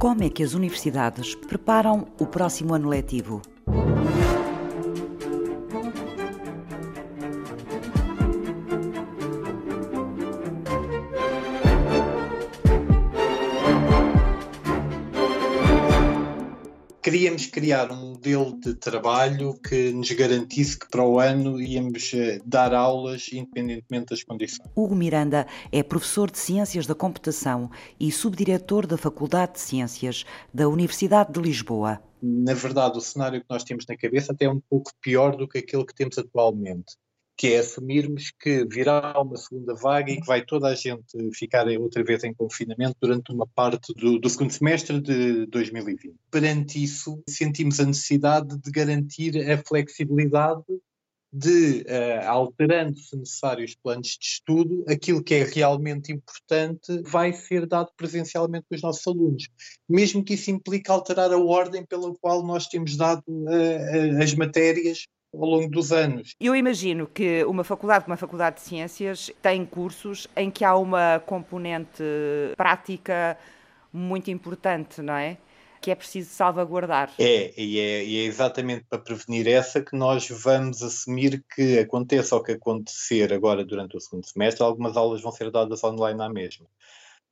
Como é que as universidades preparam o próximo ano letivo? Queríamos criar um modelo de trabalho que nos garantisse que para o ano íamos eh, dar aulas independentemente das condições. Hugo Miranda é professor de Ciências da Computação e subdiretor da Faculdade de Ciências da Universidade de Lisboa. Na verdade, o cenário que nós temos na cabeça até é um pouco pior do que aquele que temos atualmente que é assumirmos que virá uma segunda vaga e que vai toda a gente ficar outra vez em confinamento durante uma parte do, do segundo semestre de 2020. Perante isso, sentimos a necessidade de garantir a flexibilidade de, uh, alterando se necessário os planos de estudo, aquilo que é realmente importante vai ser dado presencialmente com os nossos alunos, mesmo que isso implique alterar a ordem pela qual nós temos dado uh, as matérias ao longo dos anos. Eu imagino que uma faculdade como a Faculdade de Ciências tem cursos em que há uma componente prática muito importante, não é? Que é preciso salvaguardar. É, e é, e é exatamente para prevenir essa que nós vamos assumir que aconteça o que acontecer agora durante o segundo semestre, algumas aulas vão ser dadas online à mesma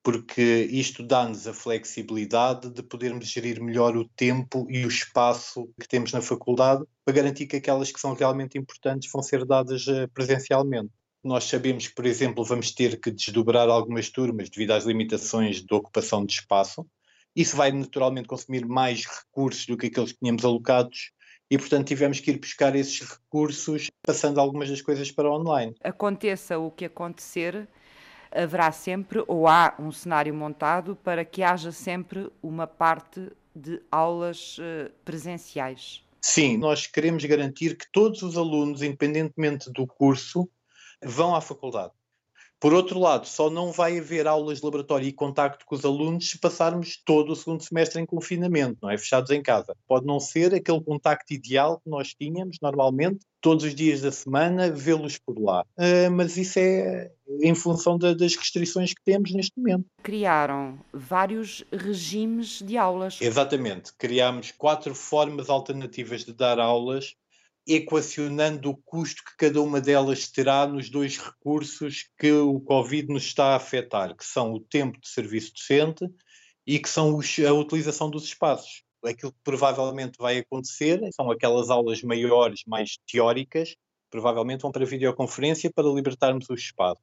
porque isto dá-nos a flexibilidade de podermos gerir melhor o tempo e o espaço que temos na faculdade para garantir que aquelas que são realmente importantes vão ser dadas eh, presencialmente. Nós sabemos que, por exemplo, vamos ter que desdobrar algumas turmas devido às limitações de ocupação de espaço. Isso vai naturalmente consumir mais recursos do que aqueles que tínhamos alocados e, portanto, tivemos que ir buscar esses recursos passando algumas das coisas para online. Aconteça o que acontecer, haverá sempre, ou há um cenário montado para que haja sempre uma parte de aulas uh, presenciais. Sim, nós queremos garantir que todos os alunos, independentemente do curso, vão à faculdade. Por outro lado, só não vai haver aulas de laboratório e contacto com os alunos se passarmos todo o segundo semestre em confinamento, não é? Fechados em casa. Pode não ser aquele contacto ideal que nós tínhamos normalmente, todos os dias da semana, vê-los por lá. Uh, mas isso é em função da, das restrições que temos neste momento. Criaram vários regimes de aulas. Exatamente. Criámos quatro formas alternativas de dar aulas equacionando o custo que cada uma delas terá nos dois recursos que o Covid nos está a afetar, que são o tempo de serviço docente e que são os, a utilização dos espaços. Aquilo que provavelmente vai acontecer são aquelas aulas maiores, mais teóricas, provavelmente vão para videoconferência para libertarmos o espaço.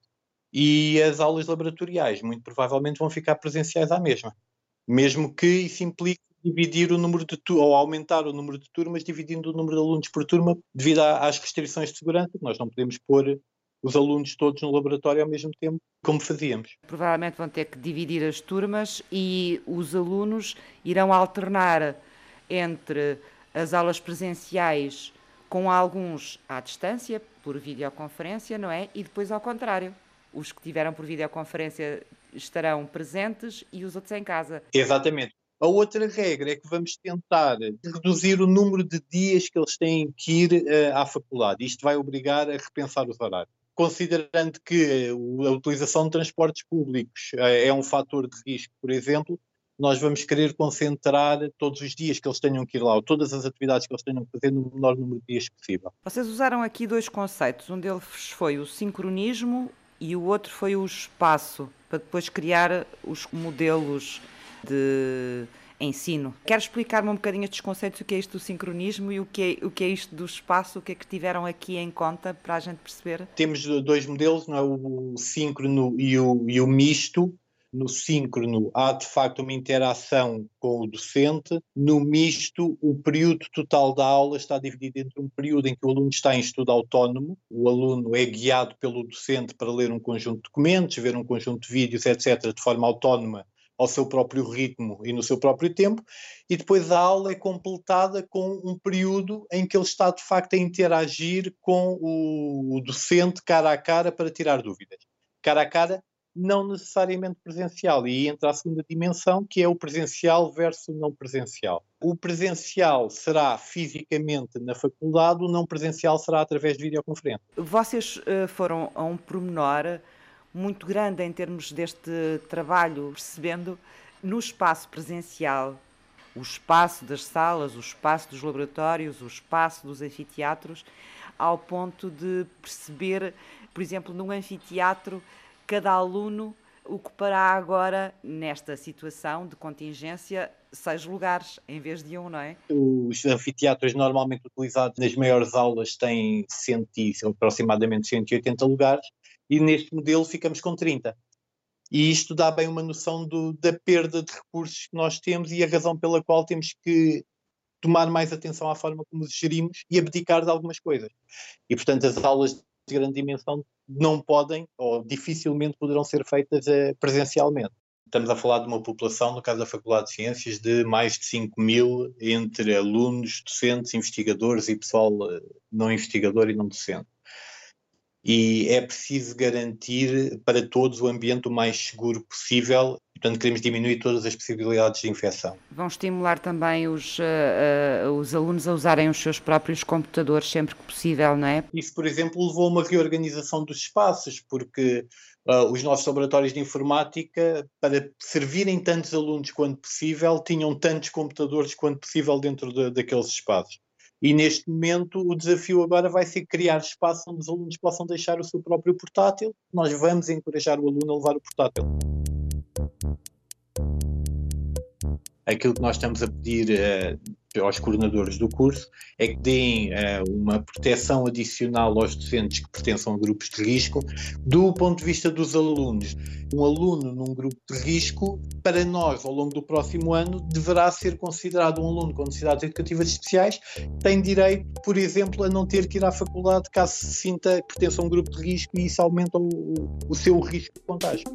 E as aulas laboratoriais, muito provavelmente, vão ficar presenciais à mesma. Mesmo que isso implique dividir o número de ou aumentar o número de turmas, dividindo o número de alunos por turma, devido às restrições de segurança, nós não podemos pôr os alunos todos no laboratório ao mesmo tempo, como fazíamos. Provavelmente vão ter que dividir as turmas e os alunos irão alternar entre as aulas presenciais com alguns à distância, por videoconferência, não é? E depois ao contrário. Os que tiveram por videoconferência estarão presentes e os outros em casa. Exatamente. A outra regra é que vamos tentar reduzir o número de dias que eles têm que ir uh, à faculdade. Isto vai obrigar a repensar os horários. Considerando que a utilização de transportes públicos uh, é um fator de risco, por exemplo, nós vamos querer concentrar todos os dias que eles tenham que ir lá, ou todas as atividades que eles tenham que fazer no menor número de dias possível. Vocês usaram aqui dois conceitos. Um deles foi o sincronismo e o outro foi o espaço, para depois criar os modelos de ensino. Quero explicar-me um bocadinho estes conceitos, o que é isto do sincronismo e o que é, o que é isto do espaço, o que é que tiveram aqui em conta para a gente perceber? Temos dois modelos, não é? o síncrono e o, e o misto. No síncrono há de facto uma interação com o docente, no misto o período total da aula está dividido entre um período em que o aluno está em estudo autónomo, o aluno é guiado pelo docente para ler um conjunto de documentos, ver um conjunto de vídeos, etc., de forma autónoma ao seu próprio ritmo e no seu próprio tempo, e depois a aula é completada com um período em que ele está de facto a interagir com o, docente cara a cara para tirar dúvidas. Cara a cara, não necessariamente presencial, e entra a segunda dimensão, que é o presencial versus o não presencial. O presencial será fisicamente na faculdade, o não presencial será através de videoconferência. Vocês uh, foram a um pormenor muito grande em termos deste trabalho, percebendo no espaço presencial, o espaço das salas, o espaço dos laboratórios, o espaço dos anfiteatros, ao ponto de perceber, por exemplo, num anfiteatro, cada aluno ocupará agora, nesta situação de contingência, seis lugares em vez de um, não é? Os anfiteatros normalmente utilizados nas maiores aulas têm aproximadamente 180 lugares e neste modelo ficamos com 30. E isto dá bem uma noção do, da perda de recursos que nós temos e a razão pela qual temos que tomar mais atenção à forma como os gerimos e abdicar de algumas coisas. E, portanto, as aulas de grande dimensão não podem ou dificilmente poderão ser feitas uh, presencialmente. Estamos a falar de uma população, no caso da Faculdade de Ciências, de mais de 5 mil entre alunos, docentes, investigadores e pessoal uh, não investigador e não docente e é preciso garantir para todos o ambiente o mais seguro possível. Portanto, queremos diminuir todas as possibilidades de infecção. Vão estimular também os, uh, uh, os alunos a usarem os seus próprios computadores sempre que possível, não é? Isso, por exemplo, levou a uma reorganização dos espaços, porque uh, os nossos laboratórios de informática, para servirem tantos alunos quanto possível, tinham tantos computadores quanto possível dentro de, daqueles espaços. E neste momento o desafio agora vai ser criar espaço onde os alunos possam deixar o seu próprio portátil. Nós vamos encorajar o aluno a levar o portátil. Aquilo que nós estamos a pedir uh, aos coordenadores do curso é que deem uh, uma proteção adicional aos docentes que pertençam a grupos de risco, do ponto de vista dos alunos. Um aluno num grupo de risco, para nós, ao longo do próximo ano, deverá ser considerado um aluno com necessidades educativas especiais, tem direito, por exemplo, a não ter que ir à faculdade caso se sinta que pertence a um grupo de risco e isso aumenta o, o seu risco de contágio.